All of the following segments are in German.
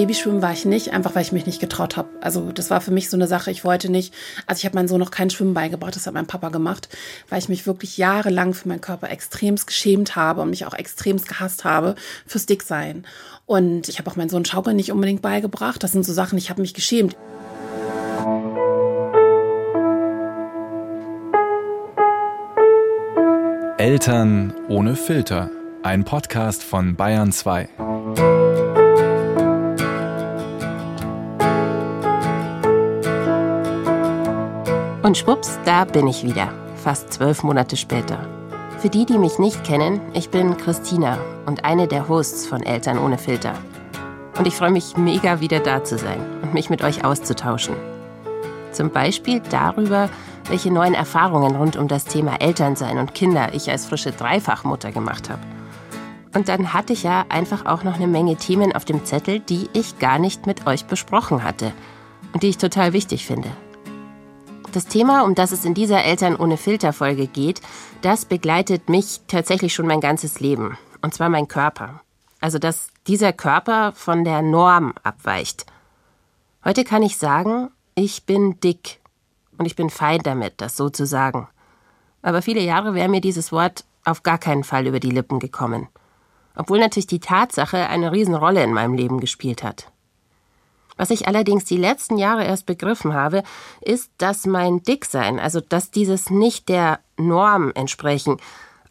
Babyschwimmen war ich nicht, einfach weil ich mich nicht getraut habe. Also das war für mich so eine Sache, ich wollte nicht, also ich habe meinem Sohn noch kein Schwimmen beigebracht, das hat mein Papa gemacht, weil ich mich wirklich jahrelang für meinen Körper extremst geschämt habe und mich auch extremst gehasst habe fürs Dicksein. Und ich habe auch meinen Sohn Schaukeln nicht unbedingt beigebracht. Das sind so Sachen, ich habe mich geschämt. Eltern ohne Filter. Ein Podcast von Bayern 2. Und schwupps, da bin ich wieder. Fast zwölf Monate später. Für die, die mich nicht kennen, ich bin Christina und eine der Hosts von Eltern ohne Filter. Und ich freue mich mega wieder da zu sein und mich mit euch auszutauschen. Zum Beispiel darüber, welche neuen Erfahrungen rund um das Thema Elternsein und Kinder ich als frische Dreifachmutter gemacht habe. Und dann hatte ich ja einfach auch noch eine Menge Themen auf dem Zettel, die ich gar nicht mit euch besprochen hatte und die ich total wichtig finde. Das Thema, um das es in dieser Eltern ohne Filter Folge geht, das begleitet mich tatsächlich schon mein ganzes Leben. Und zwar mein Körper. Also, dass dieser Körper von der Norm abweicht. Heute kann ich sagen, ich bin dick. Und ich bin fein damit, das so zu sagen. Aber viele Jahre wäre mir dieses Wort auf gar keinen Fall über die Lippen gekommen. Obwohl natürlich die Tatsache eine Riesenrolle in meinem Leben gespielt hat. Was ich allerdings die letzten Jahre erst begriffen habe, ist, dass mein Dicksein, also dass dieses nicht der Norm entsprechen,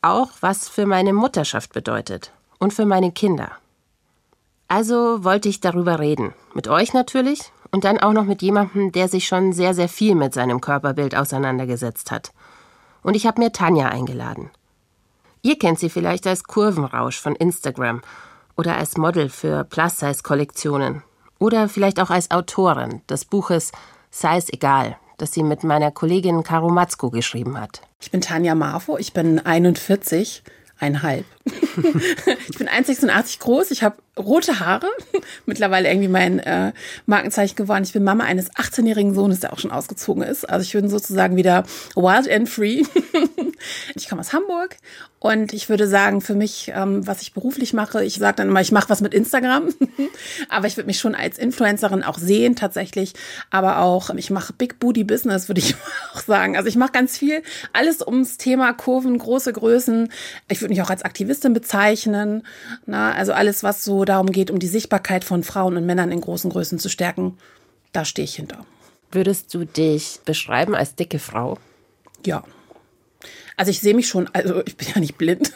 auch was für meine Mutterschaft bedeutet und für meine Kinder. Also wollte ich darüber reden. Mit euch natürlich und dann auch noch mit jemandem, der sich schon sehr, sehr viel mit seinem Körperbild auseinandergesetzt hat. Und ich habe mir Tanja eingeladen. Ihr kennt sie vielleicht als Kurvenrausch von Instagram oder als Model für Plus-Size-Kollektionen oder vielleicht auch als Autorin des Buches Sei es egal, das sie mit meiner Kollegin Karo Matzko geschrieben hat. Ich bin Tanja Marfo, ich bin 41, einhalb. ich bin 1,86 groß, ich habe rote Haare, mittlerweile irgendwie mein äh, Markenzeichen geworden. Ich bin Mama eines 18-jährigen Sohnes, der auch schon ausgezogen ist. Also ich bin sozusagen wieder wild and free. ich komme aus Hamburg und ich würde sagen, für mich, ähm, was ich beruflich mache, ich sage dann immer, ich mache was mit Instagram, aber ich würde mich schon als Influencerin auch sehen tatsächlich, aber auch, ich mache Big Booty Business, würde ich auch sagen. Also ich mache ganz viel, alles ums Thema Kurven, große Größen. Ich würde mich auch als Aktivistin bezeichnen. Na, also alles, was so darum geht, um die Sichtbarkeit von Frauen und Männern in großen Größen zu stärken, da stehe ich hinter. Würdest du dich beschreiben als dicke Frau? Ja. Also ich sehe mich schon, also ich bin ja nicht blind.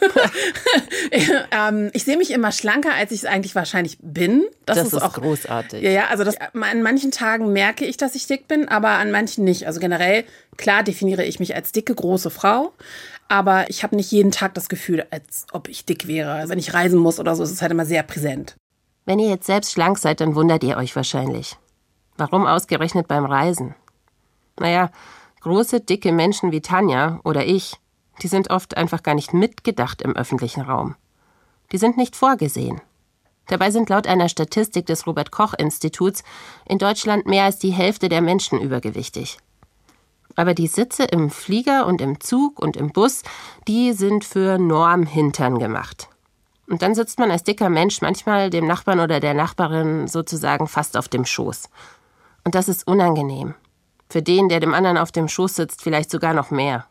ähm, ich sehe mich immer schlanker, als ich es eigentlich wahrscheinlich bin. Das, das ist, ist, auch großartig. Ja, ja, also das, an manchen Tagen merke ich, dass ich dick bin, aber an manchen nicht. Also generell, klar definiere ich mich als dicke, große Frau. Aber ich habe nicht jeden Tag das Gefühl, als ob ich dick wäre. Also wenn ich reisen muss oder so, ist es halt immer sehr präsent. Wenn ihr jetzt selbst schlank seid, dann wundert ihr euch wahrscheinlich. Warum ausgerechnet beim Reisen? Naja, große, dicke Menschen wie Tanja oder ich die sind oft einfach gar nicht mitgedacht im öffentlichen Raum. Die sind nicht vorgesehen. Dabei sind laut einer Statistik des Robert Koch Instituts in Deutschland mehr als die Hälfte der Menschen übergewichtig. Aber die Sitze im Flieger und im Zug und im Bus, die sind für Normhintern gemacht. Und dann sitzt man als dicker Mensch manchmal dem Nachbarn oder der Nachbarin sozusagen fast auf dem Schoß. Und das ist unangenehm. Für den, der dem anderen auf dem Schoß sitzt, vielleicht sogar noch mehr.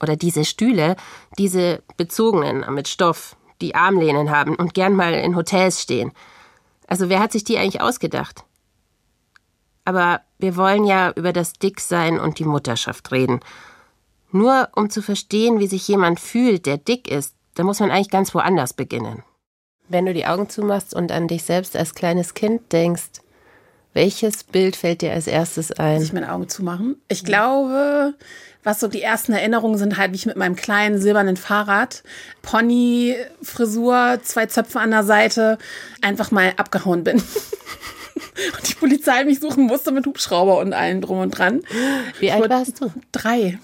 Oder diese Stühle, diese bezogenen mit Stoff, die Armlehnen haben und gern mal in Hotels stehen. Also wer hat sich die eigentlich ausgedacht? Aber wir wollen ja über das Dicksein und die Mutterschaft reden. Nur um zu verstehen, wie sich jemand fühlt, der dick ist, da muss man eigentlich ganz woanders beginnen. Wenn du die Augen zumachst und an dich selbst als kleines Kind denkst, welches Bild fällt dir als erstes ein? Muss ich meine Augen zumachen? Ich glaube, was so die ersten Erinnerungen sind, halt wie ich mit meinem kleinen silbernen Fahrrad, Pony, Frisur, zwei Zöpfe an der Seite, einfach mal abgehauen bin. und die Polizei mich suchen musste mit Hubschrauber und allem drum und dran. Wie alt warst du? Drei.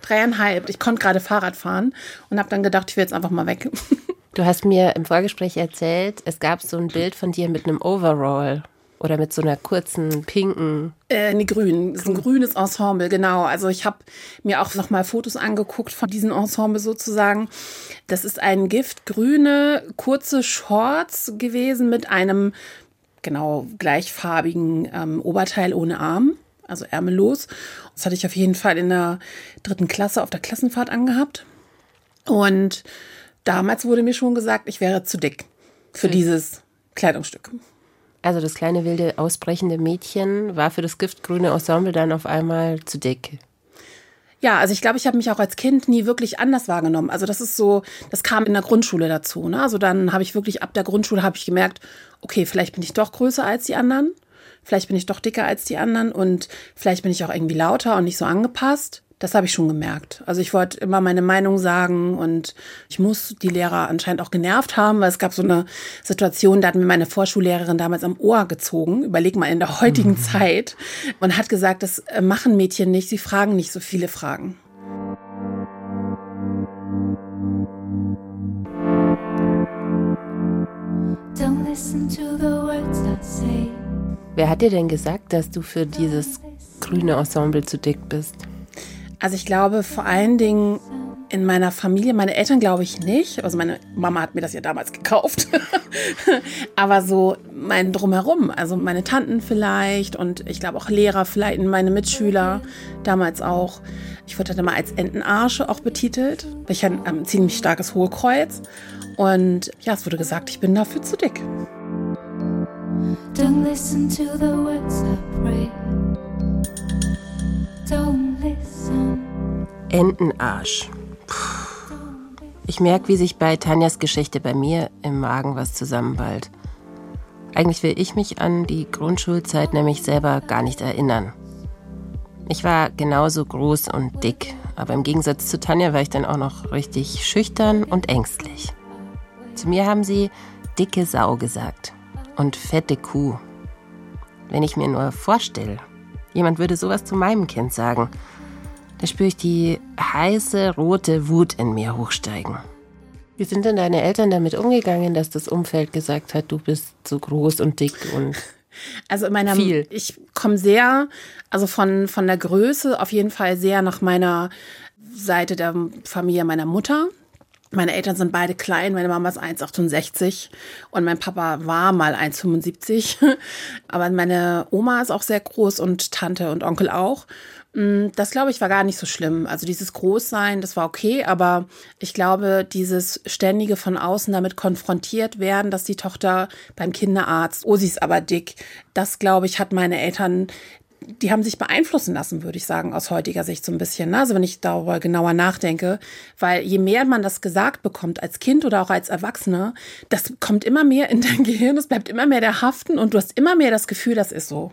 Dreieinhalb. Ich konnte gerade Fahrrad fahren und habe dann gedacht, ich will jetzt einfach mal weg. Du hast mir im Vorgespräch erzählt, es gab so ein Bild von dir mit einem Overall. Oder mit so einer kurzen pinken. Äh, nee, grün. Das ist ein grünes Ensemble, genau. Also ich habe mir auch noch mal Fotos angeguckt von diesem Ensemble sozusagen. Das ist ein giftgrüne, kurze Shorts gewesen mit einem genau gleichfarbigen ähm, Oberteil ohne Arm, also ärmellos. Das hatte ich auf jeden Fall in der dritten Klasse auf der Klassenfahrt angehabt. Und damals wurde mir schon gesagt, ich wäre zu dick für dieses Kleidungsstück. Also das kleine wilde ausbrechende Mädchen war für das giftgrüne Ensemble dann auf einmal zu dick. Ja, also ich glaube, ich habe mich auch als Kind nie wirklich anders wahrgenommen. Also das ist so, das kam in der Grundschule dazu. Ne? Also dann habe ich wirklich ab der Grundschule habe ich gemerkt, okay, vielleicht bin ich doch größer als die anderen, vielleicht bin ich doch dicker als die anderen und vielleicht bin ich auch irgendwie lauter und nicht so angepasst. Das habe ich schon gemerkt. Also ich wollte immer meine Meinung sagen und ich muss die Lehrer anscheinend auch genervt haben, weil es gab so eine Situation, da hat mir meine Vorschullehrerin damals am Ohr gezogen, überleg mal in der heutigen mhm. Zeit, und hat gesagt, das äh, machen Mädchen nicht, sie fragen nicht so viele Fragen. Wer hat dir denn gesagt, dass du für dieses grüne Ensemble zu dick bist? Also ich glaube vor allen Dingen in meiner Familie, meine Eltern glaube ich nicht. Also meine Mama hat mir das ja damals gekauft. Aber so mein Drumherum, also meine Tanten vielleicht und ich glaube auch Lehrer, vielleicht meine Mitschüler damals auch. Ich wurde dann immer als Entenarsche auch betitelt. Ich hatte ein ziemlich starkes Hohlkreuz. Und ja, es wurde gesagt, ich bin dafür zu dick. Don't listen to the words I pray. Don't Entenarsch. Ich merke, wie sich bei Tanjas Geschichte bei mir im Magen was zusammenballt. Eigentlich will ich mich an die Grundschulzeit nämlich selber gar nicht erinnern. Ich war genauso groß und dick, aber im Gegensatz zu Tanja war ich dann auch noch richtig schüchtern und ängstlich. Zu mir haben sie dicke Sau gesagt und fette Kuh. Wenn ich mir nur vorstelle, jemand würde sowas zu meinem Kind sagen, da spüre ich die heiße rote Wut in mir hochsteigen. Wie sind denn deine Eltern damit umgegangen, dass das Umfeld gesagt hat, du bist so groß und dick und also in meiner, viel. ich komme sehr, also von, von der Größe auf jeden Fall sehr nach meiner Seite der Familie meiner Mutter. Meine Eltern sind beide klein. Meine Mama ist 1,68 und mein Papa war mal 1,75. Aber meine Oma ist auch sehr groß und Tante und Onkel auch. Mm, das glaube ich war gar nicht so schlimm. Also dieses Großsein, das war okay, aber ich glaube, dieses ständige von außen damit konfrontiert werden, dass die Tochter beim Kinderarzt, oh, sie ist aber dick, das glaube ich, hat meine Eltern die haben sich beeinflussen lassen, würde ich sagen, aus heutiger Sicht so ein bisschen. Ne? Also wenn ich darüber genauer nachdenke, weil je mehr man das gesagt bekommt als Kind oder auch als Erwachsener, das kommt immer mehr in dein Gehirn, es bleibt immer mehr der Haften und du hast immer mehr das Gefühl, das ist so.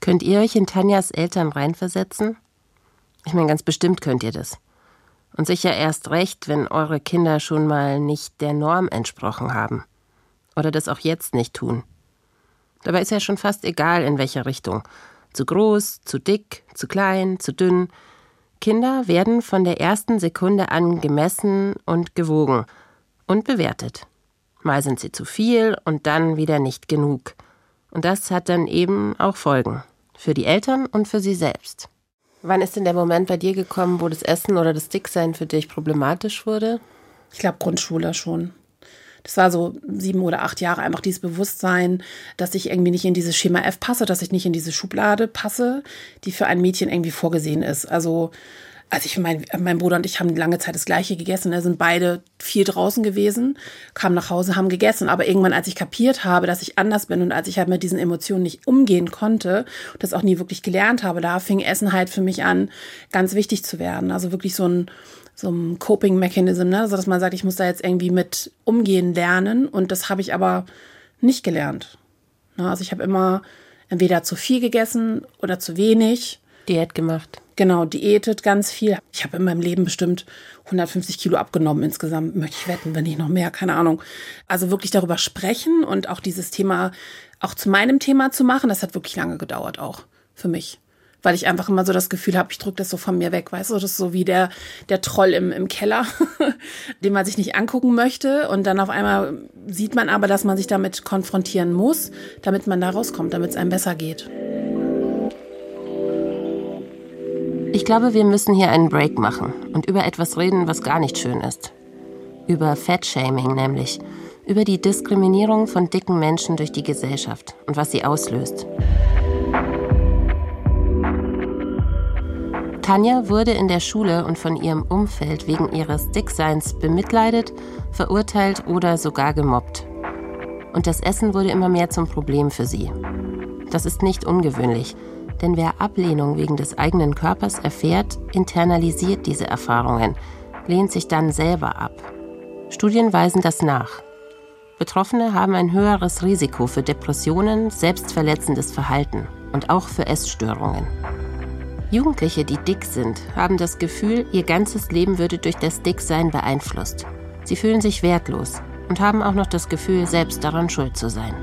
Könnt ihr euch in Tanjas Eltern reinversetzen? Ich meine, ganz bestimmt könnt ihr das. Und sicher erst recht, wenn eure Kinder schon mal nicht der Norm entsprochen haben. Oder das auch jetzt nicht tun. Dabei ist ja schon fast egal, in welcher Richtung. Zu groß, zu dick, zu klein, zu dünn. Kinder werden von der ersten Sekunde an gemessen und gewogen und bewertet. Mal sind sie zu viel und dann wieder nicht genug. Und das hat dann eben auch Folgen. Für die Eltern und für sie selbst. Wann ist denn der Moment bei dir gekommen, wo das Essen oder das Dicksein für dich problematisch wurde? Ich glaube Grundschule schon. Das war so sieben oder acht Jahre einfach dieses Bewusstsein, dass ich irgendwie nicht in dieses Schema F passe, dass ich nicht in diese Schublade passe, die für ein Mädchen irgendwie vorgesehen ist. Also also ich mein, mein Bruder und ich haben lange Zeit das Gleiche gegessen. Wir sind beide viel draußen gewesen, kamen nach Hause, haben gegessen. Aber irgendwann, als ich kapiert habe, dass ich anders bin und als ich halt mit diesen Emotionen nicht umgehen konnte, das auch nie wirklich gelernt habe, da fing Essen halt für mich an, ganz wichtig zu werden. Also wirklich so ein, so ein Coping-Mechanism, ne? so dass man sagt, ich muss da jetzt irgendwie mit umgehen lernen. Und das habe ich aber nicht gelernt. Ne? Also ich habe immer entweder zu viel gegessen oder zu wenig. Diät gemacht. Genau, diätet ganz viel. Ich habe in meinem Leben bestimmt 150 Kilo abgenommen insgesamt, möchte ich wetten, wenn nicht noch mehr, keine Ahnung. Also wirklich darüber sprechen und auch dieses Thema auch zu meinem Thema zu machen, das hat wirklich lange gedauert auch für mich. Weil ich einfach immer so das Gefühl habe, ich drücke das so von mir weg, weißt du, das ist so wie der, der Troll im, im Keller, den man sich nicht angucken möchte. Und dann auf einmal sieht man aber, dass man sich damit konfrontieren muss, damit man da rauskommt, damit es einem besser geht. Ich glaube, wir müssen hier einen Break machen und über etwas reden, was gar nicht schön ist. Über Fettshaming nämlich. über die Diskriminierung von dicken Menschen durch die Gesellschaft und was sie auslöst. Tanja wurde in der Schule und von ihrem Umfeld wegen ihres Dickseins bemitleidet, verurteilt oder sogar gemobbt. Und das Essen wurde immer mehr zum Problem für sie. Das ist nicht ungewöhnlich, denn wer Ablehnung wegen des eigenen Körpers erfährt, internalisiert diese Erfahrungen, lehnt sich dann selber ab. Studien weisen das nach. Betroffene haben ein höheres Risiko für Depressionen, selbstverletzendes Verhalten und auch für Essstörungen. Jugendliche, die dick sind, haben das Gefühl, ihr ganzes Leben würde durch das Dicksein beeinflusst. Sie fühlen sich wertlos und haben auch noch das Gefühl, selbst daran schuld zu sein.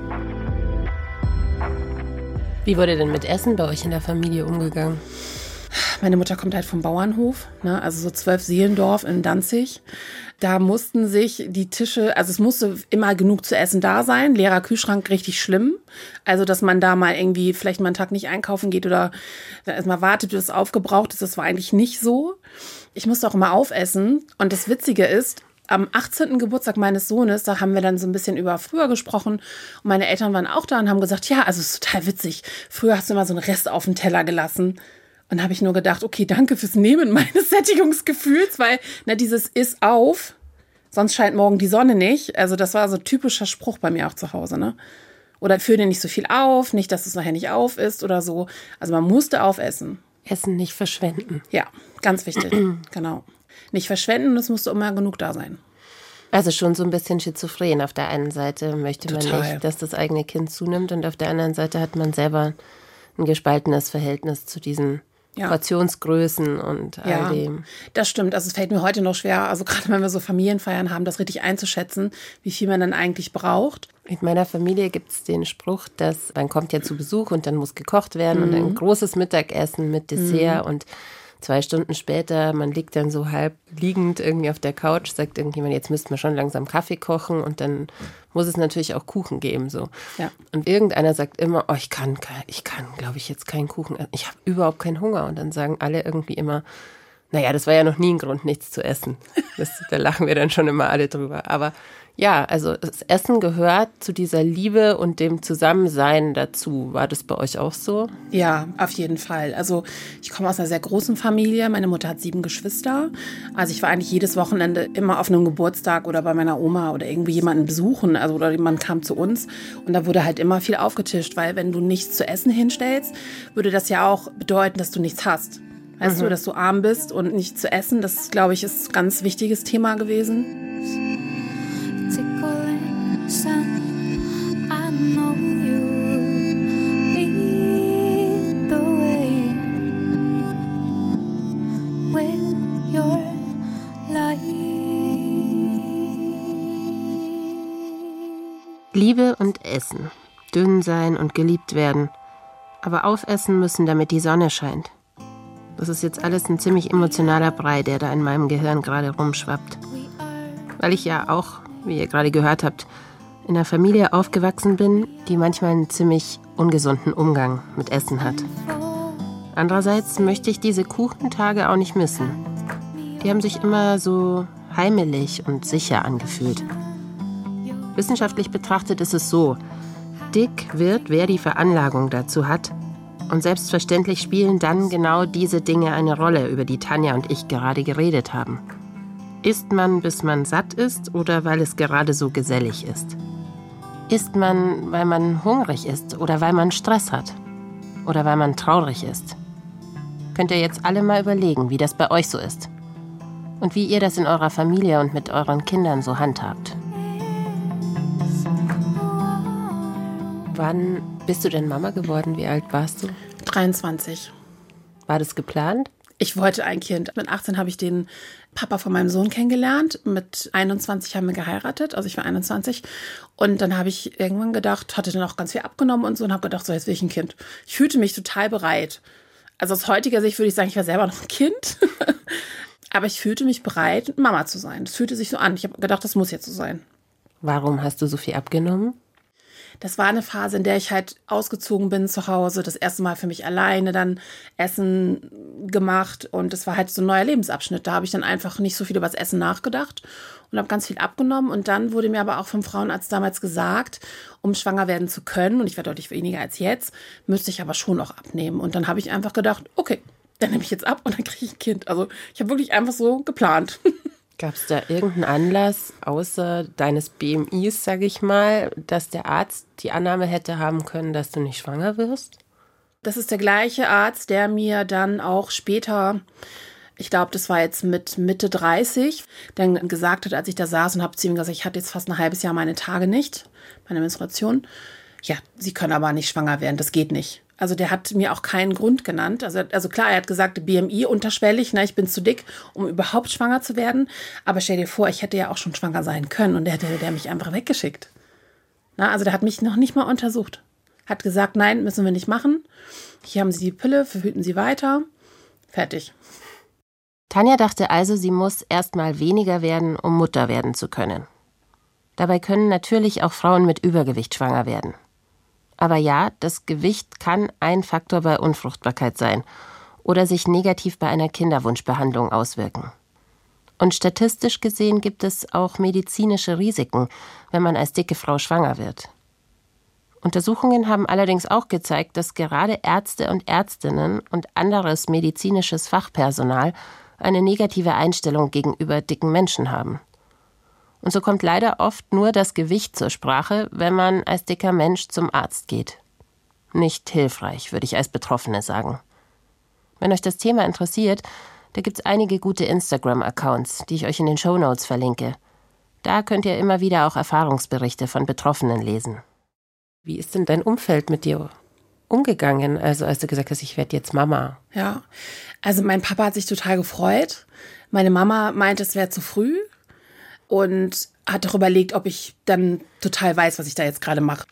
Wie wurde denn mit Essen bei euch in der Familie umgegangen? Meine Mutter kommt halt vom Bauernhof, ne, also so zwölf Seelendorf in Danzig. Da mussten sich die Tische, also es musste immer genug zu essen da sein. Leerer Kühlschrank richtig schlimm. Also, dass man da mal irgendwie vielleicht mal einen Tag nicht einkaufen geht oder erstmal wartet, bis es aufgebraucht ist. Das war eigentlich nicht so. Ich musste auch immer aufessen. Und das Witzige ist, am 18. Geburtstag meines Sohnes, da haben wir dann so ein bisschen über früher gesprochen und meine Eltern waren auch da und haben gesagt, ja, also es ist total witzig. Früher hast du immer so einen Rest auf den Teller gelassen. Und habe ich nur gedacht, okay, danke fürs Nehmen meines Sättigungsgefühls, weil na, dieses ist auf, sonst scheint morgen die Sonne nicht. Also das war so ein typischer Spruch bei mir auch zu Hause, ne? Oder führ dir nicht so viel auf, nicht, dass es nachher nicht auf ist oder so. Also man musste aufessen. Essen nicht verschwenden. Ja, ganz wichtig. genau. Nicht verschwenden, es musste immer genug da sein. Also schon so ein bisschen schizophren. Auf der einen Seite möchte man Total. nicht, dass das eigene Kind zunimmt und auf der anderen Seite hat man selber ein gespaltenes Verhältnis zu diesen Ja. Portionsgrößen und all Ja, dem. das stimmt. Also es fällt mir heute noch schwer, also gerade wenn wir so Familienfeiern haben, das richtig einzuschätzen, wie viel man dann eigentlich braucht. In meiner Familie gibt es den Spruch, dass man kommt ja zu Besuch und dann muss gekocht werden und Mhm. ein großes Mittagessen mit Dessert und zwei Stunden später, man liegt dann so halb liegend irgendwie auf der Couch, sagt irgendjemand, jetzt müssten wir schon langsam Kaffee kochen und dann muss es natürlich auch Kuchen geben so. Ja. Und irgendeiner sagt immer, oh, ich kann, ich kann, glaube ich, jetzt keinen Kuchen. essen. Ich habe überhaupt keinen Hunger. Und dann sagen alle irgendwie immer, naja, das war ja noch nie ein Grund, nichts zu essen. Das, da lachen wir dann schon immer alle drüber. Aber ja, also das Essen gehört zu dieser Liebe und dem Zusammensein dazu. War das bei euch auch so? Ja, auf jeden Fall. Also ich komme aus einer sehr großen Familie. Meine Mutter hat sieben Geschwister. Also ich war eigentlich jedes Wochenende immer auf einem Geburtstag oder bei meiner Oma oder irgendwie jemanden besuchen. Also oder jemand kam zu uns und da wurde halt immer viel aufgetischt, weil wenn du nichts zu essen hinstellst, würde das ja auch bedeuten, dass du nichts hast. Weißt du, dass du arm bist und nichts zu essen, das glaube ich ist ein ganz wichtiges Thema gewesen. Liebe und Essen. Dünn sein und geliebt werden. Aber aufessen müssen, damit die Sonne scheint. Das ist jetzt alles ein ziemlich emotionaler Brei, der da in meinem Gehirn gerade rumschwappt. Weil ich ja auch, wie ihr gerade gehört habt, in einer Familie aufgewachsen bin, die manchmal einen ziemlich ungesunden Umgang mit Essen hat. Andererseits möchte ich diese Kuchentage auch nicht missen. Die haben sich immer so heimelig und sicher angefühlt. Wissenschaftlich betrachtet ist es so, dick wird, wer die Veranlagung dazu hat. Und selbstverständlich spielen dann genau diese Dinge eine Rolle, über die Tanja und ich gerade geredet haben. Isst man, bis man satt ist oder weil es gerade so gesellig ist? Isst man, weil man hungrig ist oder weil man Stress hat? Oder weil man traurig ist? Könnt ihr jetzt alle mal überlegen, wie das bei euch so ist. Und wie ihr das in eurer Familie und mit euren Kindern so handhabt. Wann bist du denn Mama geworden? Wie alt warst du? 23. War das geplant? Ich wollte ein Kind. Mit 18 habe ich den Papa von meinem Sohn kennengelernt. Mit 21 haben wir geheiratet. Also ich war 21. Und dann habe ich irgendwann gedacht, hatte dann auch ganz viel abgenommen und so und habe gedacht, so jetzt will ich ein Kind. Ich fühlte mich total bereit. Also aus heutiger Sicht würde ich sagen, ich war selber noch ein Kind. Aber ich fühlte mich bereit, Mama zu sein. Das fühlte sich so an. Ich habe gedacht, das muss jetzt so sein. Warum hast du so viel abgenommen? Das war eine Phase, in der ich halt ausgezogen bin zu Hause, das erste Mal für mich alleine dann Essen gemacht und das war halt so ein neuer Lebensabschnitt. Da habe ich dann einfach nicht so viel über das Essen nachgedacht und habe ganz viel abgenommen und dann wurde mir aber auch vom Frauenarzt damals gesagt, um schwanger werden zu können und ich war deutlich weniger als jetzt, müsste ich aber schon auch abnehmen und dann habe ich einfach gedacht, okay, dann nehme ich jetzt ab und dann kriege ich ein Kind. Also ich habe wirklich einfach so geplant. Gab es da irgendeinen Anlass außer deines BMIs, sage ich mal, dass der Arzt die Annahme hätte haben können, dass du nicht schwanger wirst? Das ist der gleiche Arzt, der mir dann auch später, ich glaube, das war jetzt mit Mitte 30, dann gesagt hat, als ich da saß und habe zu ihm gesagt, ich hatte jetzt fast ein halbes Jahr meine Tage nicht, meine Menstruation. Ja, Sie können aber nicht schwanger werden, das geht nicht. Also der hat mir auch keinen Grund genannt. Also, also klar, er hat gesagt, BMI unterschwellig, ne, ich bin zu dick, um überhaupt schwanger zu werden. Aber stell dir vor, ich hätte ja auch schon schwanger sein können und der hätte der mich einfach weggeschickt. Na, also der hat mich noch nicht mal untersucht. Hat gesagt, nein, müssen wir nicht machen. Hier haben Sie die Pille, verhüten Sie weiter. Fertig. Tanja dachte also, sie muss erst mal weniger werden, um Mutter werden zu können. Dabei können natürlich auch Frauen mit Übergewicht schwanger werden. Aber ja, das Gewicht kann ein Faktor bei Unfruchtbarkeit sein oder sich negativ bei einer Kinderwunschbehandlung auswirken. Und statistisch gesehen gibt es auch medizinische Risiken, wenn man als dicke Frau schwanger wird. Untersuchungen haben allerdings auch gezeigt, dass gerade Ärzte und Ärztinnen und anderes medizinisches Fachpersonal eine negative Einstellung gegenüber dicken Menschen haben. Und so kommt leider oft nur das Gewicht zur Sprache, wenn man als dicker Mensch zum Arzt geht. Nicht hilfreich, würde ich als Betroffene sagen. Wenn euch das Thema interessiert, da gibt's einige gute Instagram-Accounts, die ich euch in den Show Notes verlinke. Da könnt ihr immer wieder auch Erfahrungsberichte von Betroffenen lesen. Wie ist denn dein Umfeld mit dir umgegangen, also als du gesagt hast, ich werde jetzt Mama? Ja, also mein Papa hat sich total gefreut. Meine Mama meinte, es wäre zu früh und hat auch überlegt, ob ich dann total weiß, was ich da jetzt gerade mache.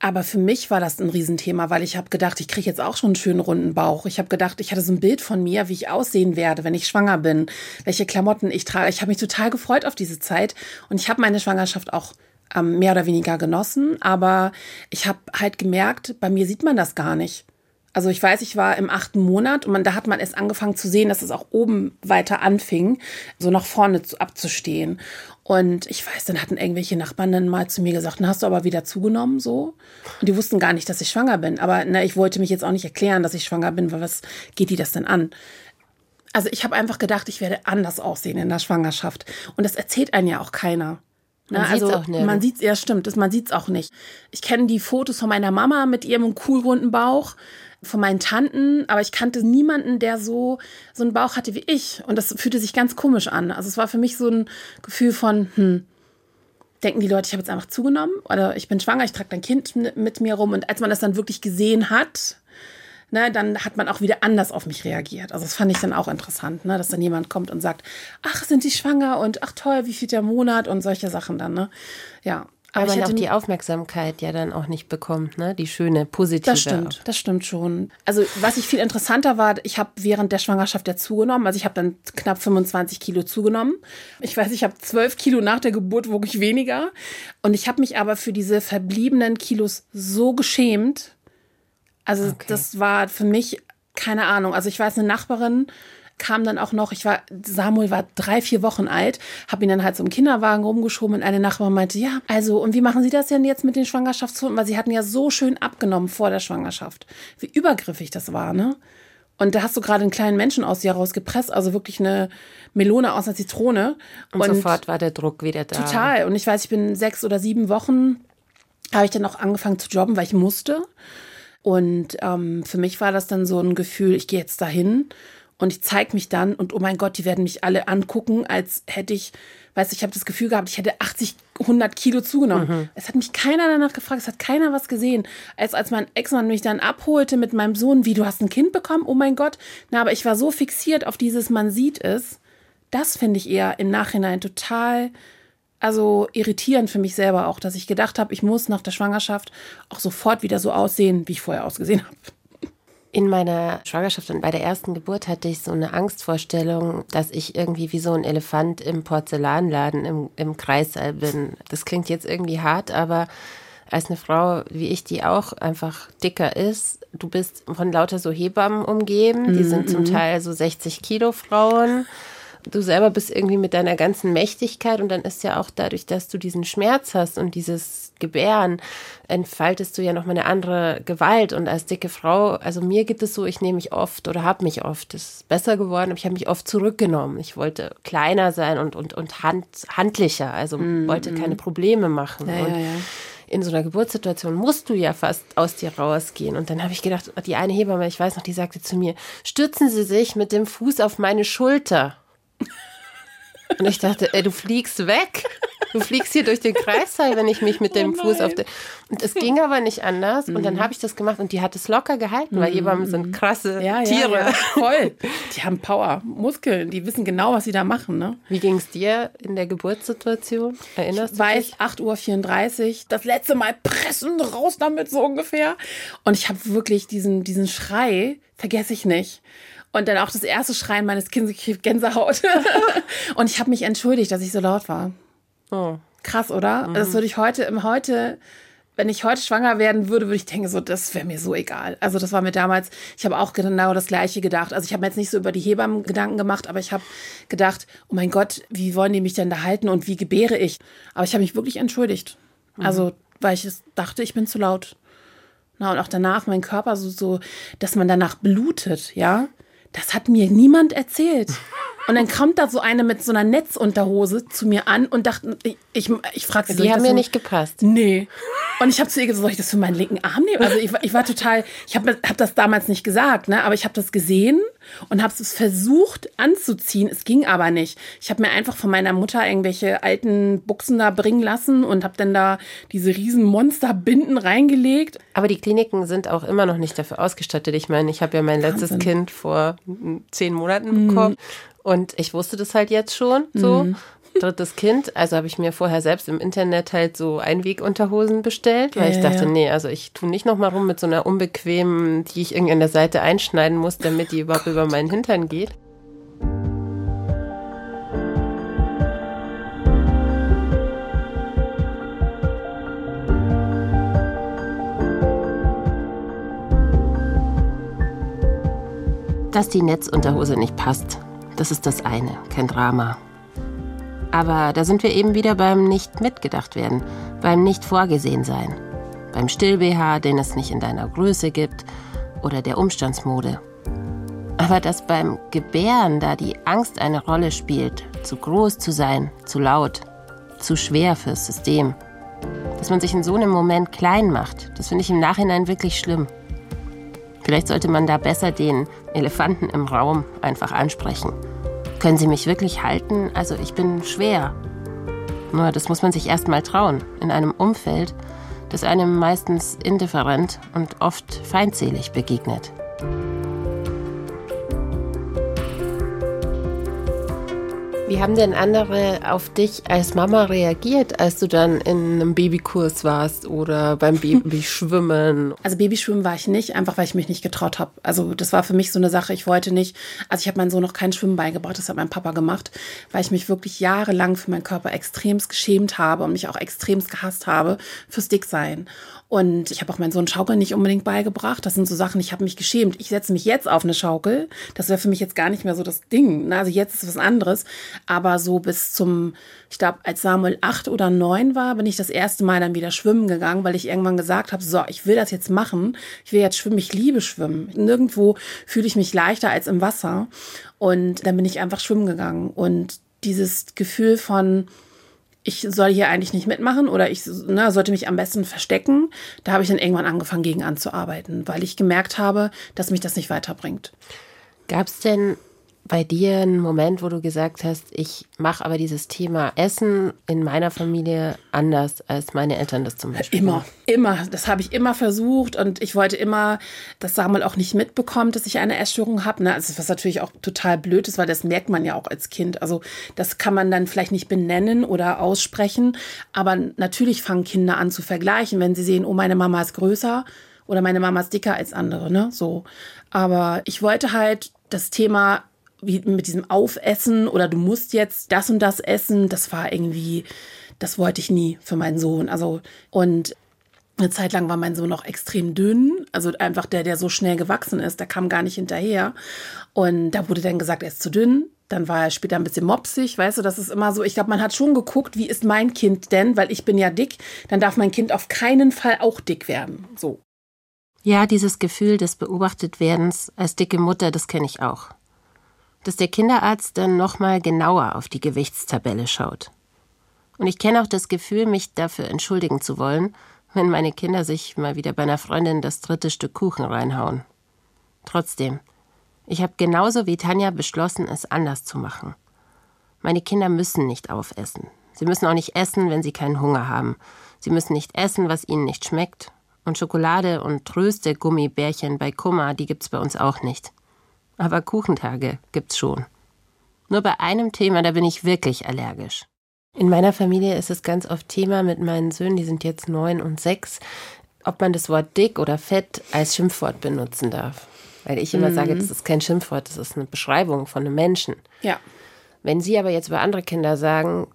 Aber für mich war das ein Riesenthema, weil ich habe gedacht, ich kriege jetzt auch schon einen schönen runden Bauch. Ich habe gedacht, ich hatte so ein Bild von mir, wie ich aussehen werde, wenn ich schwanger bin, welche Klamotten ich trage. Ich habe mich total gefreut auf diese Zeit und ich habe meine Schwangerschaft auch ähm, mehr oder weniger genossen. Aber ich habe halt gemerkt, bei mir sieht man das gar nicht. Also ich weiß, ich war im achten Monat und man, da hat man erst angefangen zu sehen, dass es auch oben weiter anfing, so nach vorne zu, abzustehen. Und ich weiß, dann hatten irgendwelche Nachbarn dann mal zu mir gesagt, dann hast du aber wieder zugenommen so. Und die wussten gar nicht, dass ich schwanger bin. Aber na, ich wollte mich jetzt auch nicht erklären, dass ich schwanger bin, weil was geht die das denn an? Also ich habe einfach gedacht, ich werde anders aussehen in der Schwangerschaft. Und das erzählt einen ja auch keiner. Man Na, also auch nicht. man sieht's, ja stimmt, das, man sieht's auch nicht. Ich kenne die Fotos von meiner Mama mit ihrem kuhlrunden Bauch, von meinen Tanten, aber ich kannte niemanden, der so so einen Bauch hatte wie ich. Und das fühlte sich ganz komisch an. Also es war für mich so ein Gefühl von, hm, denken die Leute, ich habe jetzt einfach zugenommen oder ich bin schwanger, ich trage dein Kind mit mir rum. Und als man das dann wirklich gesehen hat, ne, dann hat man auch wieder anders auf mich reagiert. Also das fand ich dann auch interessant, ne, dass dann jemand kommt und sagt, ach, sind Sie schwanger und ach toll, wie viel der Monat und solche Sachen dann, ne? Ja. Weil ich man auch die Aufmerksamkeit ja dann auch nicht bekommt, ne? Die schöne, positive. Das stimmt, das stimmt schon. Also was ich viel interessanter war, ich habe während der Schwangerschaft ja zugenommen. Also ich habe dann knapp 25 Kilo zugenommen. Ich weiß, ich habe 12 Kilo nach der Geburt wog ich weniger. Und ich habe mich aber für diese verbliebenen Kilos so geschämt. Also Okay. das war für mich keine Ahnung. Also ich weiß, eine Nachbarin kam dann auch noch, ich war, Samuel war drei, vier Wochen alt, habe ihn dann halt so im Kinderwagen rumgeschoben und eine Nachbarin meinte, ja, also und wie machen Sie das denn jetzt mit den Schwangerschaftshunden? Weil sie hatten ja so schön abgenommen vor der Schwangerschaft. Wie übergriffig das war, ne? Und da hast du gerade einen kleinen Menschen aus dir rausgepresst, also wirklich eine Melone aus einer Zitrone. Und, sofort war der Druck wieder da. Total. Und ich weiß, ich bin sechs oder sieben Wochen, habe ich dann auch angefangen zu jobben, weil ich musste. Und ähm, für mich war das dann so ein Gefühl, ich gehe jetzt dahin und ich zeige mich dann und oh mein Gott, die werden mich alle angucken, als hätte ich, weißt du, ich habe das Gefühl gehabt, ich hätte 80, 100 Kilo zugenommen. Es hat mich keiner danach gefragt, es hat keiner was gesehen. Als, als mein Ex-Mann mich dann abholte mit meinem Sohn, wie, du hast ein Kind bekommen? Oh mein Gott. Na, aber ich war so fixiert auf dieses, man sieht es. Das finde ich eher im Nachhinein total also irritierend für mich selber auch, dass ich gedacht habe, ich muss nach der Schwangerschaft auch sofort wieder so aussehen, wie ich vorher ausgesehen habe. In meiner Schwangerschaft und bei der ersten Geburt hatte ich so eine Angstvorstellung, dass ich irgendwie wie so ein Elefant im Porzellanladen im, im Kreissaal bin. Das klingt jetzt irgendwie hart, aber als eine Frau wie ich, die auch einfach dicker ist. Du bist von lauter so Hebammen umgeben, die sind zum Teil so 60 Kilo Frauen. Du selber bist irgendwie mit deiner ganzen Mächtigkeit und dann ist ja auch dadurch, dass du diesen Schmerz hast und dieses Gebären, entfaltest du ja nochmal eine andere Gewalt. Und als dicke Frau, also mir geht es so, ich nehme mich oft oder habe mich oft, das ist besser geworden, aber ich habe mich oft zurückgenommen. Ich wollte kleiner sein und, und, und hand, handlicher, also wollte keine Probleme machen. Ja, und ja, ja. in so einer Geburtssituation musst du ja fast aus dir rausgehen. Und dann habe ich gedacht, die eine Hebamme, ich weiß noch, die sagte zu mir, stützen Sie sich mit dem Fuß auf meine Schulter. Und ich dachte, ey, du fliegst weg. Du fliegst hier durch den Kreissaal, wenn ich mich mit dem Fuß auf der. Und es ging aber nicht anders. Und dann habe ich das gemacht und die hat es locker gehalten, weil Hebammen sind krasse Ja, ja, Tiere. Ja, voll. Die haben Power, Muskeln, die wissen genau, was sie da machen. Ne? Wie ging es dir in der Geburtssituation? Erinnerst Ich du weiß, dich? 8.34 Uhr, das letzte Mal pressen, raus damit so ungefähr. Und ich habe wirklich diesen, diesen Schrei, vergesse ich nicht. Und dann auch das erste Schreien meines Kindes, ich Gänsehaut. Und ich habe mich entschuldigt, dass ich so laut war. Oh. Krass, oder? Das würde ich heute, im heute, wenn ich heute schwanger werden würde, würde ich denken, so, das wäre mir so egal. Also das war mir damals, ich habe auch genau das Gleiche gedacht. Also ich habe mir jetzt nicht so über die Hebammen Gedanken gemacht, aber ich habe gedacht, oh mein Gott, wie wollen die mich denn da halten und wie gebäre ich? Aber ich habe mich wirklich entschuldigt. Also, weil ich dachte, ich bin zu laut. Na, und auch danach mein Körper so, so, dass man danach blutet, ja. Das hat mir niemand erzählt. Und dann kommt da so eine mit so einer Netzunterhose zu mir an und dachte, ich, ich, ich frage sie, soll Die ich haben das mir so- nicht gepasst. Nee. Und ich habe zu ihr gesagt, soll ich das für meinen linken Arm nehmen? Also ich, war- ich war total, ich habe hab das damals nicht gesagt, ne? aber ich habe das gesehen und habe es versucht anzuziehen. Es ging aber nicht. Ich habe mir einfach von meiner Mutter irgendwelche alten Buchsen da bringen lassen und habe dann da diese riesen Monsterbinden reingelegt. Aber die Kliniken sind auch immer noch nicht dafür ausgestattet. Ich meine, ich habe ja mein letztes Wahnsinn. Kind vor mm, zehn Monaten bekommen und ich wusste das halt jetzt schon so. Drittes Kind, also habe ich mir vorher selbst im Internet halt so Einwegunterhosen bestellt, weil Ja, ich dachte, ja. nee, also ich tue nicht noch mal rum mit so einer unbequemen, die ich irgendwie an der Seite einschneiden muss, damit die überhaupt über meinen Hintern geht. Dass die Netzunterhose nicht passt, das ist das eine, kein Drama. Aber da sind wir eben wieder beim nicht mitgedacht werden, beim nicht vorgesehen sein, beim Still-BH, den es nicht in deiner Größe gibt oder der Umstandsmode. Aber dass beim Gebären da die Angst eine Rolle spielt, zu groß zu sein, zu laut, zu schwer fürs System, dass man sich in so einem Moment klein macht, das finde ich im Nachhinein wirklich schlimm. Vielleicht sollte man da besser den Elefanten im Raum einfach ansprechen. Können Sie mich wirklich halten? Also ich bin schwer. Nur das muss man sich erst mal trauen, in einem Umfeld, das einem meistens indifferent und oft feindselig begegnet. Wie haben denn andere auf dich als Mama reagiert, als du dann in einem Babykurs warst oder beim Babyschwimmen? Also Babyschwimmen war ich nicht, einfach weil ich mich nicht getraut habe. Also das war für mich so eine Sache, ich wollte nicht, also ich habe meinem Sohn noch kein Schwimmen beigebracht, das hat mein Papa gemacht, weil ich mich wirklich jahrelang für meinen Körper extremst geschämt habe und mich auch extremst gehasst habe fürs Dicksein. Und ich habe auch meinen Sohn Schaukeln nicht unbedingt beigebracht. Das sind so Sachen, ich habe mich geschämt. Ich setze mich jetzt auf eine Schaukel. Das wäre für mich jetzt gar nicht mehr so das Ding. ne? Also jetzt ist was anderes. Aber so bis zum, ich glaube, als Samuel acht oder neun war, bin ich das erste Mal dann wieder schwimmen gegangen, weil ich irgendwann gesagt habe, so, ich will das jetzt machen. Ich will jetzt schwimmen. Ich liebe Schwimmen. Nirgendwo fühle ich mich leichter als im Wasser. Und dann bin ich einfach schwimmen gegangen. Und dieses Gefühl von, ich soll hier eigentlich nicht mitmachen oder ich ne, sollte mich am besten verstecken. Da habe ich dann irgendwann angefangen, gegen anzuarbeiten, weil ich gemerkt habe, dass mich das nicht weiterbringt. Gab es denn bei dir einen Moment, wo du gesagt hast, ich mache aber dieses Thema Essen in meiner Familie anders, als meine Eltern das zum Beispiel Immer, immer. Das habe ich immer versucht und ich wollte immer, dass Samuel auch nicht mitbekommt, dass ich eine Essstörung habe. Ne? Also, was natürlich auch total blöd ist, weil das merkt man ja auch als Kind. Also das kann man dann vielleicht nicht benennen oder aussprechen, aber natürlich fangen Kinder an zu vergleichen, wenn sie sehen, oh, meine Mama ist größer oder meine Mama ist dicker als andere, ne? So. Aber ich wollte halt das Thema wie mit diesem Aufessen oder du musst jetzt das und das essen, das war irgendwie, das wollte ich nie für meinen Sohn. Also, und Eine Zeit lang war mein Sohn auch extrem dünn, also einfach der, der so schnell gewachsen ist, der kam gar nicht hinterher. Und da wurde dann gesagt, er ist zu dünn. Dann war er später ein bisschen mopsig, weißt du, das ist immer so. Ich glaube, man hat schon geguckt, wie ist mein Kind denn, weil ich bin ja dick, dann darf mein Kind auf keinen Fall auch dick werden. So. Ja, dieses Gefühl des Beobachtetwerdens als dicke Mutter, das kenne ich auch. Dass der Kinderarzt dann nochmal genauer auf die Gewichtstabelle schaut. Und ich kenne auch das Gefühl, mich dafür entschuldigen zu wollen, wenn meine Kinder sich mal wieder bei einer Freundin das dritte Stück Kuchen reinhauen. Trotzdem, ich habe genauso wie Tanja beschlossen, es anders zu machen. Meine Kinder müssen nicht aufessen. Sie müssen auch nicht essen, wenn sie keinen Hunger haben. Sie müssen nicht essen, was ihnen nicht schmeckt. Und Schokolade und Tröste Gummibärchen bei Kummer, die gibt's bei uns auch nicht. Aber Kuchentage gibt's schon. Nur bei einem Thema, da bin ich wirklich allergisch. In meiner Familie ist es ganz oft Thema mit meinen Söhnen, die sind jetzt neun und sechs, ob man das Wort dick oder fett als Schimpfwort benutzen darf. Weil ich immer mhm. sage, das ist kein Schimpfwort, das ist eine Beschreibung von einem Menschen. Ja. Wenn Sie aber jetzt über andere Kinder sagen,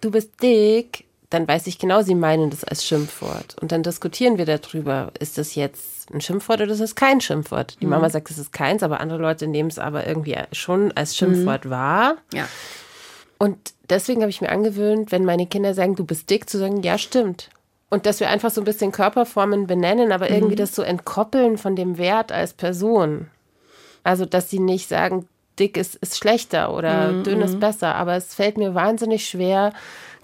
du bist dick, dann weiß ich genau, Sie meinen das als Schimpfwort. Und dann diskutieren wir darüber, ist das jetzt ein Schimpfwort oder ist es kein Schimpfwort? Die mhm. Mama sagt, es ist keins, aber andere Leute nehmen es aber irgendwie schon als Schimpfwort mhm. wahr. Ja. Und deswegen habe ich mir angewöhnt, wenn meine Kinder sagen, du bist dick, zu sagen, ja, stimmt. Und dass wir einfach so ein bisschen Körperformen benennen, aber irgendwie mhm. das so entkoppeln von dem Wert als Person. Also, dass sie nicht sagen, dick ist, ist schlechter oder mhm. dünn ist mhm. besser. Aber es fällt mir wahnsinnig schwer,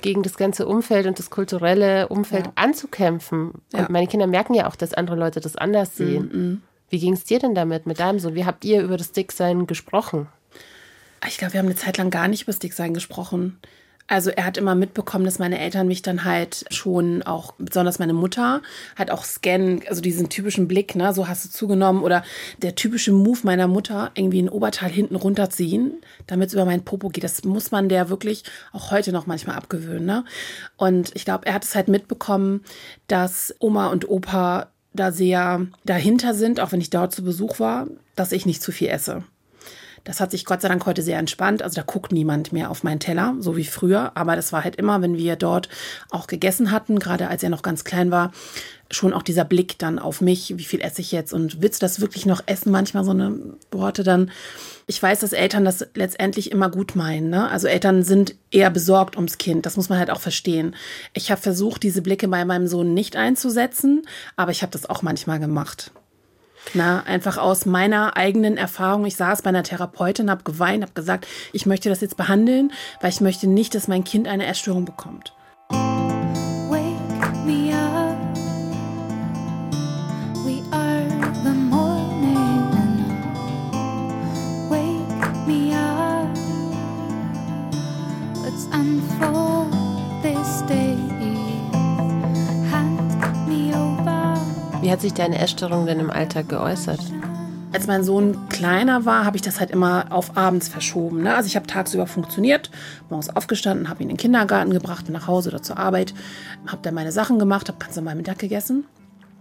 gegen das ganze Umfeld und das kulturelle Umfeld ja. anzukämpfen. Ja. Und meine Kinder merken ja auch, dass andere Leute das anders sehen. Mhm. Wie ging es dir denn damit, mit deinem Sohn? Wie habt ihr über das Dicksein gesprochen? Ich glaube, wir haben eine Zeit lang gar nicht über das Dicksein gesprochen. Also er hat immer mitbekommen, dass meine Eltern mich dann halt schon auch, besonders meine Mutter, halt auch scannen, also diesen typischen Blick, ne, so hast du zugenommen oder der typische Move meiner Mutter, irgendwie ein Oberteil hinten runterziehen, damit es über meinen Popo geht. Das muss man der wirklich auch heute noch manchmal abgewöhnen, ne? Und ich glaube, er hat es halt mitbekommen, dass Oma und Opa da sehr dahinter sind, auch wenn ich dort zu Besuch war, dass ich nicht zu viel esse. Das hat sich Gott sei Dank heute sehr entspannt. Also da guckt niemand mehr auf meinen Teller, so wie früher. Aber das war halt immer, wenn wir dort auch gegessen hatten, gerade als er noch ganz klein war, schon auch dieser Blick dann auf mich, wie viel esse ich jetzt und willst du das wirklich noch essen? Manchmal so eine Worte dann. Ich weiß, dass Eltern das letztendlich immer gut meinen. Ne? Also Eltern sind eher besorgt ums Kind. Das muss man halt auch verstehen. Ich habe versucht, diese Blicke bei meinem Sohn nicht einzusetzen, aber ich habe das auch manchmal gemacht. Na, einfach aus meiner eigenen Erfahrung. Ich saß bei einer Therapeutin, habe geweint, habe gesagt, ich möchte das jetzt behandeln, weil ich möchte nicht, dass mein Kind eine Essstörung bekommt. Wie hat sich deine Essstörung denn im Alltag geäußert? Als mein Sohn kleiner war, habe ich das halt immer auf abends verschoben. Ne? Also ich habe tagsüber funktioniert, morgens aufgestanden, habe ihn in den Kindergarten gebracht, nach Hause oder zur Arbeit, habe dann meine Sachen gemacht, habe ganz normal Mittag gegessen,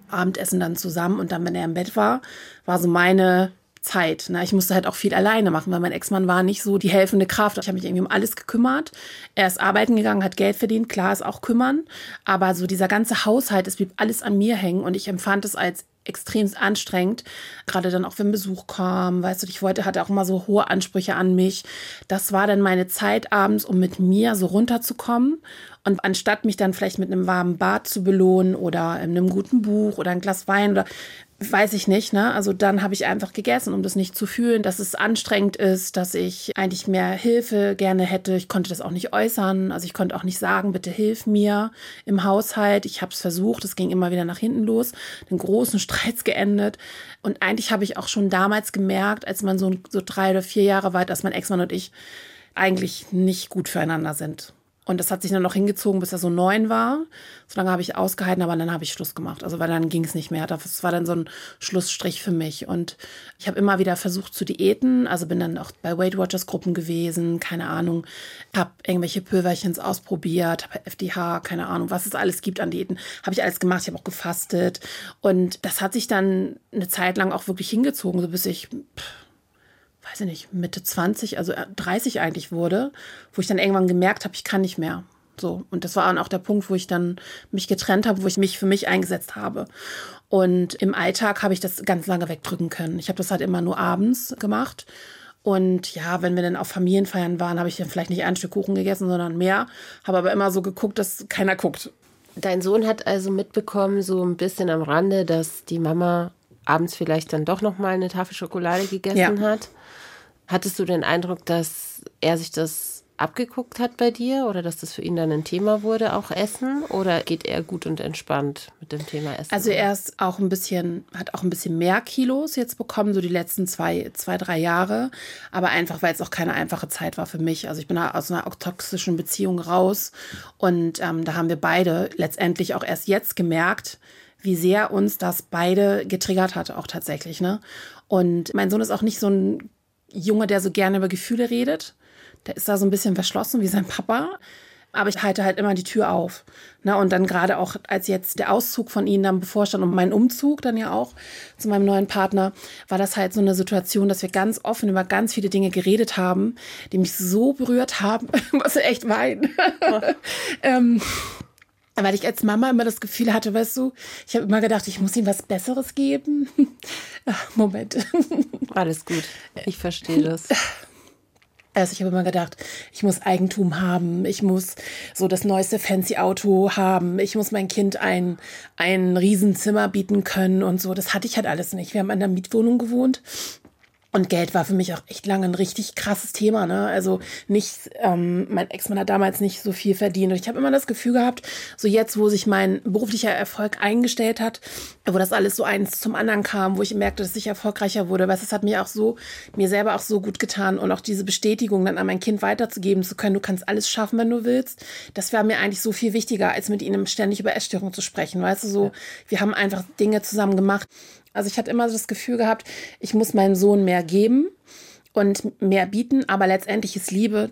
Abendessen dann zusammen und dann, wenn er im Bett war, war so meine Zeit. Ne? Ich musste halt auch viel alleine machen, weil mein Ex-Mann war nicht so die helfende Kraft. Ich habe mich irgendwie um alles gekümmert. Er ist arbeiten gegangen, hat Geld verdient, klar ist auch kümmern. Aber so dieser ganze Haushalt, es blieb alles an mir hängen und ich empfand es als extrem anstrengend. Gerade dann auch, wenn Besuch kam, weißt du, ich wollte, hatte auch immer so hohe Ansprüche an mich. Das war dann meine Zeit abends, um mit mir so runterzukommen. Und anstatt mich dann vielleicht mit einem warmen Bad zu belohnen oder einem guten Buch oder ein Glas Wein oder weiß ich nicht, ne? Also dann habe ich einfach gegessen, um das nicht zu fühlen, dass es anstrengend ist, dass ich eigentlich mehr Hilfe gerne hätte. Ich konnte das auch nicht äußern, also ich konnte auch nicht sagen, bitte hilf mir im Haushalt. Ich habe es versucht, es ging immer wieder nach hinten los, den großen Streits geendet. Und eigentlich habe ich auch schon damals gemerkt, als man so, so drei oder vier Jahre war, dass mein Ex-Mann und ich eigentlich nicht gut füreinander sind. Und das hat sich dann noch hingezogen, bis er so neun war. So lange habe ich ausgehalten, aber dann habe ich Schluss gemacht. Also weil dann ging es nicht mehr. Das war dann so ein Schlussstrich für mich. Und ich habe immer wieder versucht zu diäten. Also bin dann auch bei Weight Watchers Gruppen gewesen, keine Ahnung. Habe irgendwelche Pülverchens ausprobiert, habe FDH, keine Ahnung, was es alles gibt an Diäten. Habe ich alles gemacht. Ich habe auch gefastet. Und das hat sich dann eine Zeit lang auch wirklich hingezogen, so bis ich... Pff, weiß ich nicht, Mitte 20, also 30 äh, eigentlich wurde, wo ich dann irgendwann gemerkt habe, ich kann nicht mehr. So. Und das war dann auch der Punkt, wo ich dann mich getrennt habe, wo ich mich für mich eingesetzt habe. Und im Alltag habe ich das ganz lange wegdrücken können. Ich habe das halt immer nur abends gemacht. Und ja, wenn wir dann auf Familienfeiern waren, habe ich dann vielleicht nicht ein Stück Kuchen gegessen, sondern mehr. Habe aber immer so geguckt, dass keiner guckt. Dein Sohn hat also mitbekommen, so ein bisschen am Rande, dass die Mama abends vielleicht dann doch noch mal eine Tafel Schokolade gegessen Ja. hat. Hattest du den Eindruck, dass er sich das abgeguckt hat bei dir oder dass das für ihn dann ein Thema wurde, auch Essen? Oder geht er gut und entspannt mit dem Thema Essen? Also er ist auch ein bisschen, hat auch ein bisschen mehr Kilos jetzt bekommen, so die letzten zwei, zwei, drei Jahre. Aber einfach, weil es auch keine einfache Zeit war für mich. Also ich bin aus einer toxischen Beziehung raus. Und ähm, da haben wir beide letztendlich auch erst jetzt gemerkt, wie sehr uns das beide getriggert hat, auch tatsächlich. Ne? Und mein Sohn ist auch nicht so ein Junge, der so gerne über Gefühle redet. Der ist da so ein bisschen verschlossen wie sein Papa. Aber ich halte halt immer die Tür auf. Ne? Und dann gerade auch, als jetzt der Auszug von ihnen dann bevorstand und mein Umzug dann ja auch zu meinem neuen Partner, war das halt so eine Situation, dass wir ganz offen über ganz viele Dinge geredet haben, die mich so berührt haben, was echt weinen. ähm, weil ich als Mama immer das Gefühl hatte, weißt du, ich habe immer gedacht, ich muss ihm was Besseres geben. Ach, Moment. Alles gut. Ich verstehe das. Also ich habe immer gedacht, ich muss Eigentum haben, ich muss so das neueste fancy Auto haben, ich muss mein Kind ein, ein Riesenzimmer bieten können und so. Das hatte ich halt alles nicht. Wir haben in einer Mietwohnung gewohnt. Und Geld war für mich auch echt lange ein richtig krasses Thema. Ne? Also nicht, ähm, mein Ex-Mann hat damals nicht so viel verdient. Und ich habe immer das Gefühl gehabt, so jetzt, wo sich mein beruflicher Erfolg eingestellt hat, wo das alles so eins zum anderen kam, wo ich merkte, dass ich erfolgreicher wurde, weil es hat mir auch so, mir selber auch so gut getan und auch diese Bestätigung dann an mein Kind weiterzugeben zu können, du kannst alles schaffen, wenn du willst. Das war mir eigentlich so viel wichtiger, als mit ihnen ständig über Essstörungen zu sprechen. Weißt du, so, wir haben einfach Dinge zusammen gemacht. Also ich hatte immer das Gefühl gehabt, ich muss meinem Sohn mehr geben und mehr bieten, aber letztendlich ist Liebe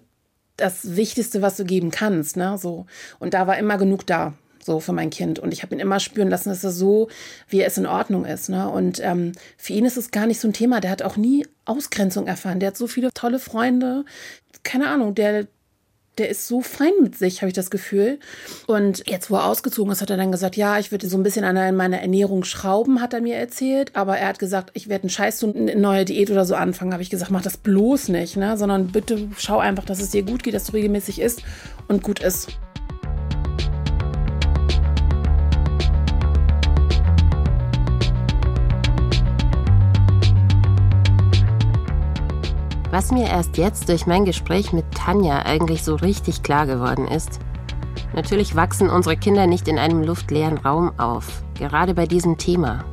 das Wichtigste, was du geben kannst, ne? So und da war immer genug da, so für mein Kind und ich habe ihn immer spüren lassen, dass er so, wie er es in Ordnung ist, ne? Und ähm, für ihn ist es gar nicht so ein Thema. Der hat auch nie Ausgrenzung erfahren. Der hat so viele tolle Freunde, keine Ahnung, der der ist so fein mit sich, habe ich das Gefühl. Und jetzt, wo er ausgezogen ist, hat er dann gesagt, ja, ich würde so ein bisschen an meiner Ernährung schrauben, hat er mir erzählt. Aber er hat gesagt, ich werde einen Scheiß so eine neue Diät oder so anfangen. Habe ich gesagt, mach das bloß nicht, ne? Sondern bitte schau einfach, dass es dir gut geht, dass du regelmäßig isst und gut ist. Was mir erst jetzt durch mein Gespräch mit Tanja eigentlich so richtig klar geworden ist, natürlich wachsen unsere Kinder nicht in einem luftleeren Raum auf, gerade bei diesem Thema.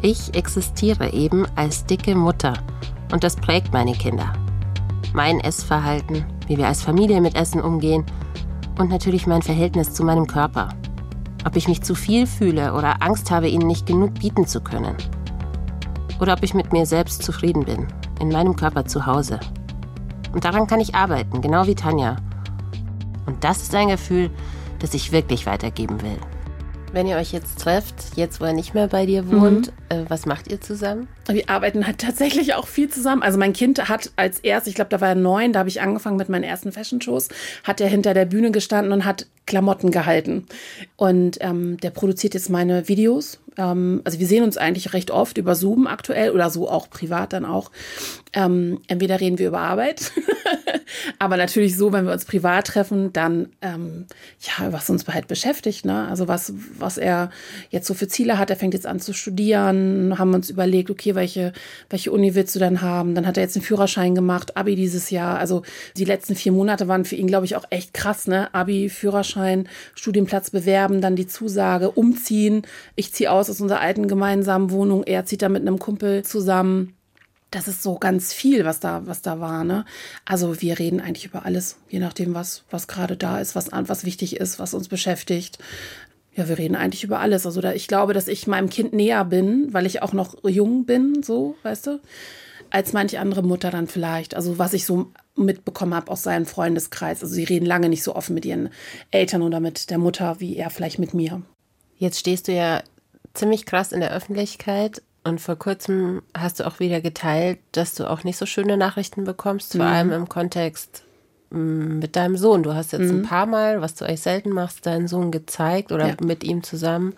Ich existiere eben als dicke Mutter und das prägt meine Kinder. Mein Essverhalten, wie wir als Familie mit Essen umgehen und natürlich mein Verhältnis zu meinem Körper. Ob ich mich zu viel fühle oder Angst habe, ihnen nicht genug bieten zu können. Oder ob ich mit mir selbst zufrieden bin, in meinem Körper zu Hause. Und daran kann ich arbeiten, genau wie Tanja. Und das ist ein Gefühl, das ich wirklich weitergeben will. Wenn ihr euch jetzt trefft, jetzt wo er nicht mehr bei dir wohnt, äh, was macht ihr zusammen? Wir arbeiten halt tatsächlich auch viel zusammen. Also mein Kind hat als erst, ich glaube, da war er neun, da habe ich angefangen mit meinen ersten Fashion-Shows, hat er hinter der Bühne gestanden und hat Klamotten gehalten. Und ähm, der produziert jetzt meine Videos. Ähm, also wir sehen uns eigentlich recht oft über Zoom aktuell oder so auch privat dann auch. Ähm, entweder reden wir über Arbeit, aber natürlich so, wenn wir uns privat treffen, dann ähm, ja, was uns halt beschäftigt, ne? Also was, was er jetzt so für Ziele hat. Er fängt jetzt an zu studieren, haben uns überlegt, okay, welche, welche Uni willst du dann haben? Dann hat er jetzt einen Führerschein gemacht, Abi dieses Jahr. Also die letzten vier Monate waren für ihn, glaube ich, auch echt krass, ne? Abi, Führerschein, Studienplatz bewerben, dann die Zusage, umziehen. Ich ziehe aus aus unserer alten gemeinsamen Wohnung. Er zieht da mit einem Kumpel zusammen das ist so ganz viel, was da, was da war. Ne? Also wir reden eigentlich über alles, je nachdem, was, was gerade da ist, was, was wichtig ist, was uns beschäftigt. Ja, wir reden eigentlich über alles. Also da, ich glaube, dass ich meinem Kind näher bin, weil ich auch noch jung bin, so, weißt du, als manche andere Mutter dann vielleicht. Also was ich so mitbekommen habe aus seinem Freundeskreis. Also sie reden lange nicht so offen mit ihren Eltern oder mit der Mutter, wie er vielleicht mit mir. Jetzt stehst du ja ziemlich krass in der Öffentlichkeit und vor kurzem hast du auch wieder geteilt, dass du auch nicht so schöne Nachrichten bekommst, vor allem im Kontext mm, mit deinem Sohn. Du hast jetzt ein paar Mal, was du eigentlich selten machst, deinen Sohn gezeigt oder Ja. mit ihm zusammen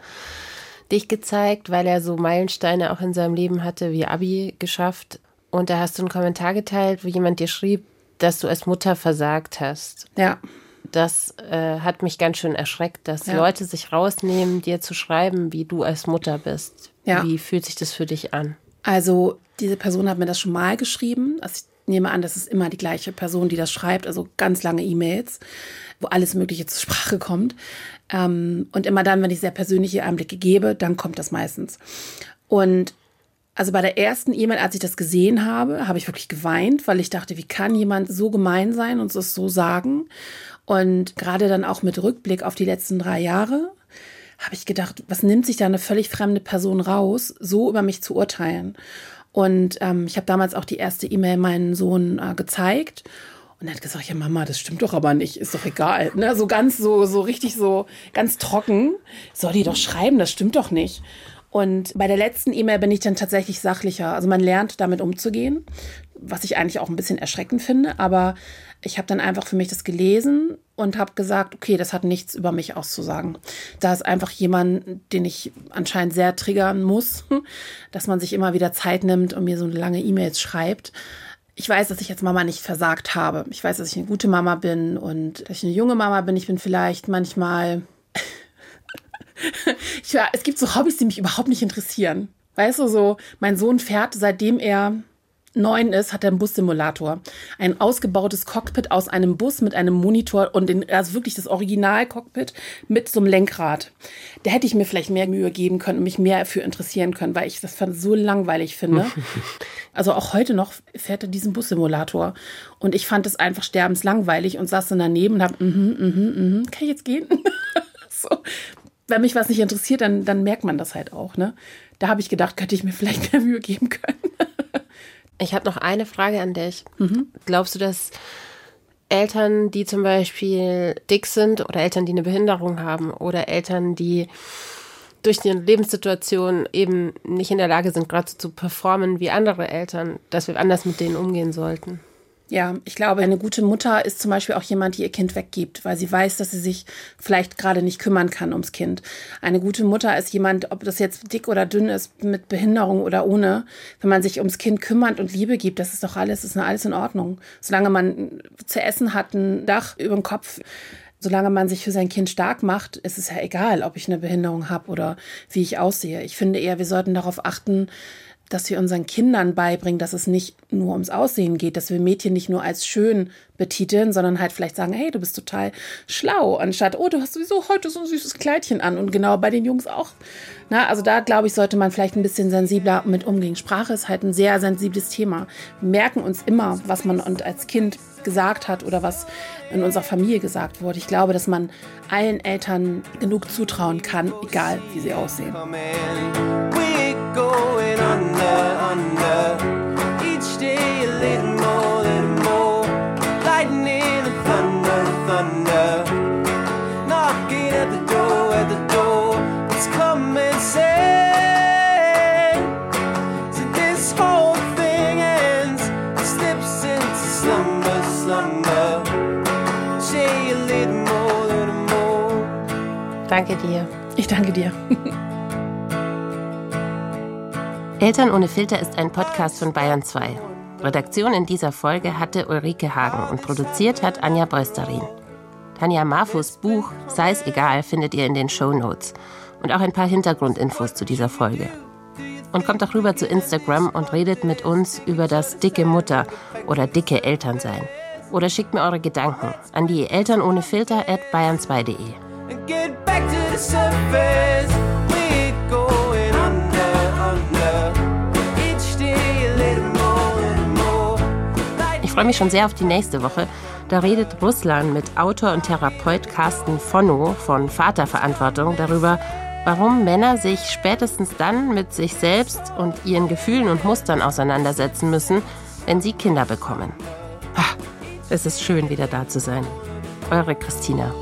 dich gezeigt, weil er so Meilensteine auch in seinem Leben hatte, wie Abi geschafft. Und da hast du einen Kommentar geteilt, wo jemand dir schrieb, dass du als Mutter versagt hast. Ja, Das äh, hat mich ganz schön erschreckt, dass Ja. Leute sich rausnehmen, dir zu schreiben, wie du als Mutter bist. Ja. Wie fühlt sich das für dich an? Also diese Person hat mir das schon mal geschrieben. Also ich nehme an, das ist immer die gleiche Person, die das schreibt, also ganz lange E-Mails, wo alles Mögliche zur Sprache kommt. Ähm, und immer dann, wenn ich sehr persönliche Einblicke gebe, dann kommt das meistens. Und also bei der ersten E-Mail, als ich das gesehen habe, habe ich wirklich geweint, weil ich dachte, wie kann jemand so gemein sein und es so sagen? Und gerade dann auch mit Rückblick auf die letzten drei Jahre habe ich gedacht, was nimmt sich da eine völlig fremde Person raus, so über mich zu urteilen? Und ähm, ich habe damals auch die erste E-Mail meinen Sohn äh, gezeigt. Und er hat gesagt, ja Mama, das stimmt doch aber nicht, ist doch egal. Ne? So ganz so, so richtig so, ganz trocken. Soll die doch schreiben, das stimmt doch nicht. Und bei der letzten E-Mail bin ich dann tatsächlich sachlicher. Also man lernt damit umzugehen, was ich eigentlich auch ein bisschen erschreckend finde. Aber ich habe dann einfach für mich das gelesen und habe gesagt, okay, das hat nichts über mich auszusagen. Da ist einfach jemand, den ich anscheinend sehr triggern muss, dass man sich immer wieder Zeit nimmt und mir so lange E-Mails schreibt. Ich weiß, dass ich als Mama nicht versagt habe. Ich weiß, dass ich eine gute Mama bin und dass ich eine junge Mama bin. Ich bin vielleicht manchmal ich, es gibt so Hobbys, die mich überhaupt nicht interessieren. Weißt du, so, mein Sohn fährt, seitdem er neun ist, hat er einen Bussimulator. Ein ausgebautes Cockpit aus einem Bus mit einem Monitor und den, also wirklich das Original-Cockpit mit so einem Lenkrad. Da hätte ich mir vielleicht mehr Mühe geben können und mich mehr für interessieren können, weil ich das so langweilig finde. Also auch heute noch fährt er diesen Bussimulator. Und ich fand es einfach sterbenslangweilig und saß dann daneben und hab, mhm, mhm, mhm, kann ich jetzt gehen? so. Wenn mich was nicht interessiert, dann, dann merkt man das halt auch, ne? Da habe ich gedacht, könnte ich mir vielleicht mehr Mühe geben können. Ich habe noch eine Frage an dich. Glaubst du, dass Eltern, die zum Beispiel dick sind oder Eltern, die eine Behinderung haben oder Eltern, die durch ihre Lebenssituation eben nicht in der Lage sind, gerade zu performen wie andere Eltern, dass wir anders mit denen umgehen sollten? Ja, ich glaube, eine gute Mutter ist zum Beispiel auch jemand, die ihr Kind weggibt, weil sie weiß, dass sie sich vielleicht gerade nicht kümmern kann ums Kind. Eine gute Mutter ist jemand, ob das jetzt dick oder dünn ist, mit Behinderung oder ohne, wenn man sich ums Kind kümmert und Liebe gibt, das ist doch alles, ist alles in Ordnung. Solange man zu essen hat, ein Dach über dem Kopf, Solange man sich für sein Kind stark macht, ist es ja egal, ob ich eine Behinderung habe oder wie ich aussehe. Ich finde eher, wir sollten darauf achten, dass wir unseren Kindern beibringen, dass es nicht nur ums Aussehen geht, dass wir Mädchen nicht nur als schön betiteln, sondern halt vielleicht sagen, hey, du bist total schlau, anstatt, oh, du hast sowieso heute so ein süßes Kleidchen an und genau bei den Jungs auch. Na, also da glaube ich, sollte man vielleicht ein bisschen sensibler mit umgehen. Sprache ist halt ein sehr sensibles Thema. Wir merken uns immer, was man und als Kind gesagt hat oder was in unserer Familie gesagt wurde. Ich glaube, dass man allen Eltern genug zutrauen kann, egal wie sie aussehen. Going under, under. Each day a little more, little more. Lightning and thunder, thunder. Knocking at the door, at the door. It's come and say. So this whole thing ends. Slips into slumber, slumber. Say a little more, little more. Danke dir. Ich danke dir. Eltern ohne Filter ist ein Podcast von Bayern 2. Redaktion in dieser Folge hatte Ulrike Hagen und produziert hat Anja Beusterin. Tanja Marfus Buch Sei es egal findet ihr in den Show Notes und auch ein paar Hintergrundinfos zu dieser Folge. Und kommt auch rüber zu Instagram und redet mit uns über das dicke Mutter oder dicke Elternsein. Oder schickt mir eure Gedanken an die Eltern ohne Filter at bayern2.de. freue mich schon sehr auf die nächste Woche. Da redet Ruslan mit Autor und Therapeut Carsten Fonno von Vaterverantwortung darüber, warum Männer sich spätestens dann mit sich selbst und ihren Gefühlen und Mustern auseinandersetzen müssen, wenn sie Kinder bekommen. Es ist schön, wieder da zu sein. Eure Christina.